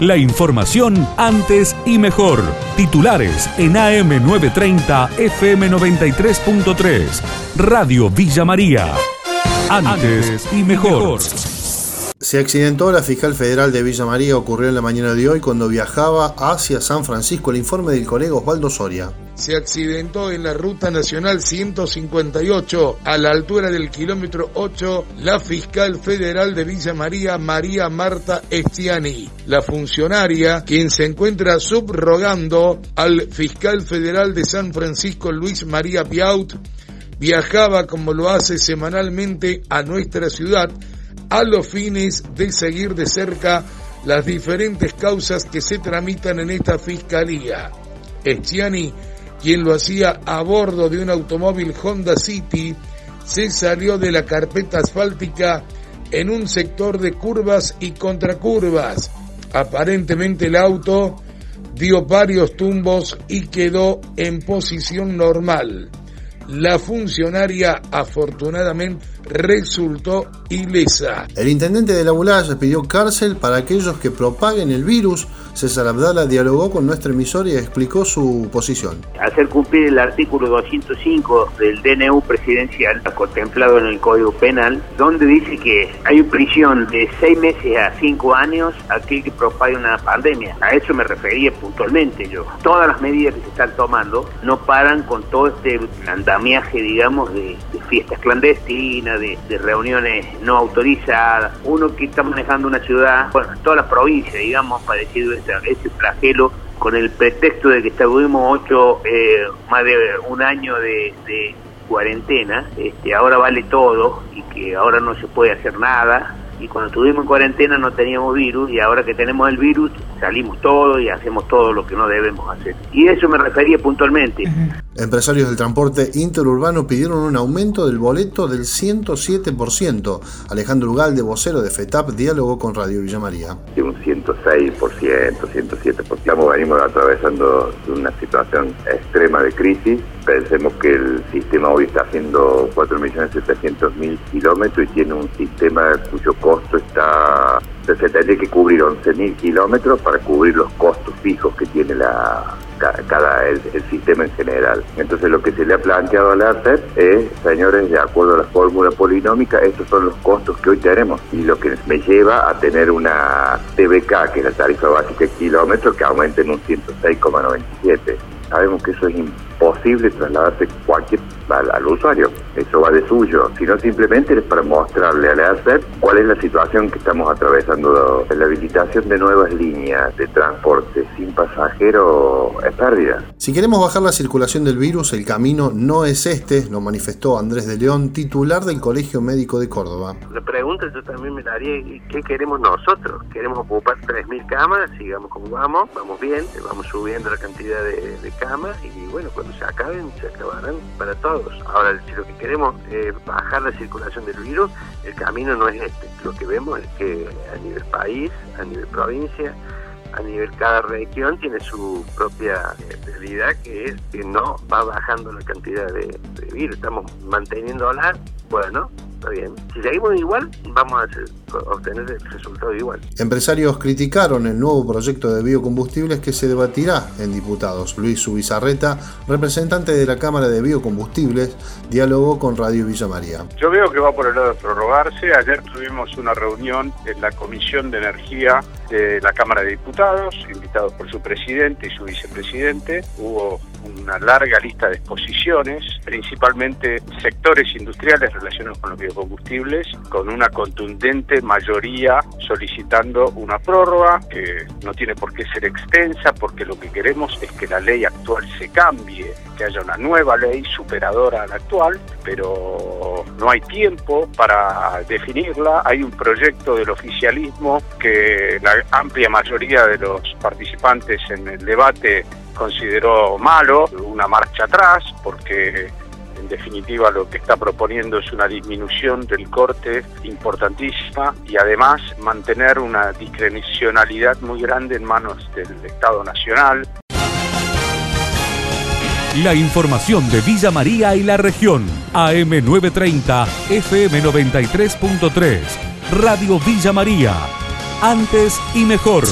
La información antes y mejor. Titulares en AM930 FM93.3. Radio Villa María. Antes y mejor. Se accidentó la fiscal federal de Villa María, ocurrió en la mañana de hoy cuando viajaba hacia San Francisco. El informe del colega Osvaldo Soria. Se accidentó en la ruta nacional 158 a la altura del kilómetro 8 la fiscal federal de Villa María, María Marta Estiani. La funcionaria, quien se encuentra subrogando al fiscal federal de San Francisco, Luis María Piaut, viajaba como lo hace semanalmente a nuestra ciudad a los fines de seguir de cerca las diferentes causas que se tramitan en esta fiscalía. Estiani, quien lo hacía a bordo de un automóvil Honda City, se salió de la carpeta asfáltica en un sector de curvas y contracurvas. Aparentemente el auto dio varios tumbos y quedó en posición normal. La funcionaria afortunadamente resultó ilesa. El intendente de la Bulaya pidió cárcel para aquellos que propaguen el virus. César Abdala dialogó con nuestra emisora y explicó su posición. Hacer cumplir el artículo 205 del DNU presidencial contemplado en el Código Penal, donde dice que hay prisión de seis meses a cinco años a aquel que propague una pandemia. A eso me refería puntualmente yo. Todas las medidas que se están tomando no paran con todo este andamiaje, digamos, de, de fiestas clandestinas de, reuniones no autorizadas, uno que está manejando una ciudad, bueno, toda la provincia, digamos, padecido ese, ese flagelo con el pretexto de que estuvimos ocho, eh, más de un año de, cuarentena, este, ahora vale todo y que ahora no se puede hacer nada, y cuando estuvimos en cuarentena no teníamos virus y ahora que tenemos el virus salimos todos y hacemos todo lo que no debemos hacer. Y eso me refería puntualmente. Empresarios del transporte interurbano pidieron un aumento del boleto del 107%. Alejandro Ugal, de vocero de FETAP, diálogo con Radio Villa María. Un 106%, 107%. Estamos, venimos atravesando una situación extrema de crisis. Pensemos que el sistema hoy está haciendo 4.700.000 kilómetros y tiene un sistema cuyo costo está se tendría que cubrir 11.000 kilómetros para cubrir los costos fijos que tiene la cada, el, sistema en general. Entonces lo que se le ha planteado al ARCEP es, señores, de acuerdo a la fórmula polinómica, estos son los costos que hoy tenemos y lo que me lleva a tener una TBK, que es la tarifa básica de kilómetros, que aumente en un 106,97. Sabemos que eso es imposible trasladarse cualquier al, usuario. Eso va de suyo, sino simplemente es para mostrarle al ASEP cuál es la situación que estamos atravesando. La habilitación de nuevas líneas de transporte sin pasajero es pérdida. Si queremos bajar la circulación del virus, el camino no es este, lo manifestó Andrés de León, titular del Colegio Médico de Córdoba. La pregunta yo también me la haría, ¿qué queremos nosotros? ¿Queremos ocupar 3.000 camas? Sigamos como vamos, vamos bien, vamos subiendo la cantidad de, de camas y bueno, cuando se acaben, se acabarán para todos Ahora, si lo que queremos es bajar la circulación del virus, el camino no es este. Lo que vemos es que a nivel país, a nivel provincia, a nivel cada región tiene su propia eh, realidad que es que no va bajando la cantidad de, de virus. Estamos manteniéndola, bueno, bien. Si seguimos igual, vamos a obtener el resultado igual. Empresarios criticaron el nuevo proyecto de biocombustibles que se debatirá en diputados. Luis Subizarreta, representante de la Cámara de Biocombustibles, dialogó con Radio Villa María. Yo veo que va por el lado de prorrogarse. Ayer tuvimos una reunión en la Comisión de Energía de la Cámara de Diputados, invitados por su presidente y su vicepresidente. Hubo una larga lista de exposiciones, principalmente sectores industriales relacionados con los biocombustibles, con una contundente mayoría solicitando una prórroga que no tiene por qué ser extensa, porque lo que queremos es que la ley actual se cambie, que haya una nueva ley superadora a la actual, pero no hay tiempo para definirla. Hay un proyecto del oficialismo que la amplia mayoría de los participantes en el debate consideró malo, una marcha atrás, porque en definitiva lo que está proponiendo es una disminución del corte importantísima y además mantener una discrecionalidad muy grande en manos del Estado Nacional. La información de Villa María y la región. AM930, FM93.3. Radio Villa María. Antes y mejor.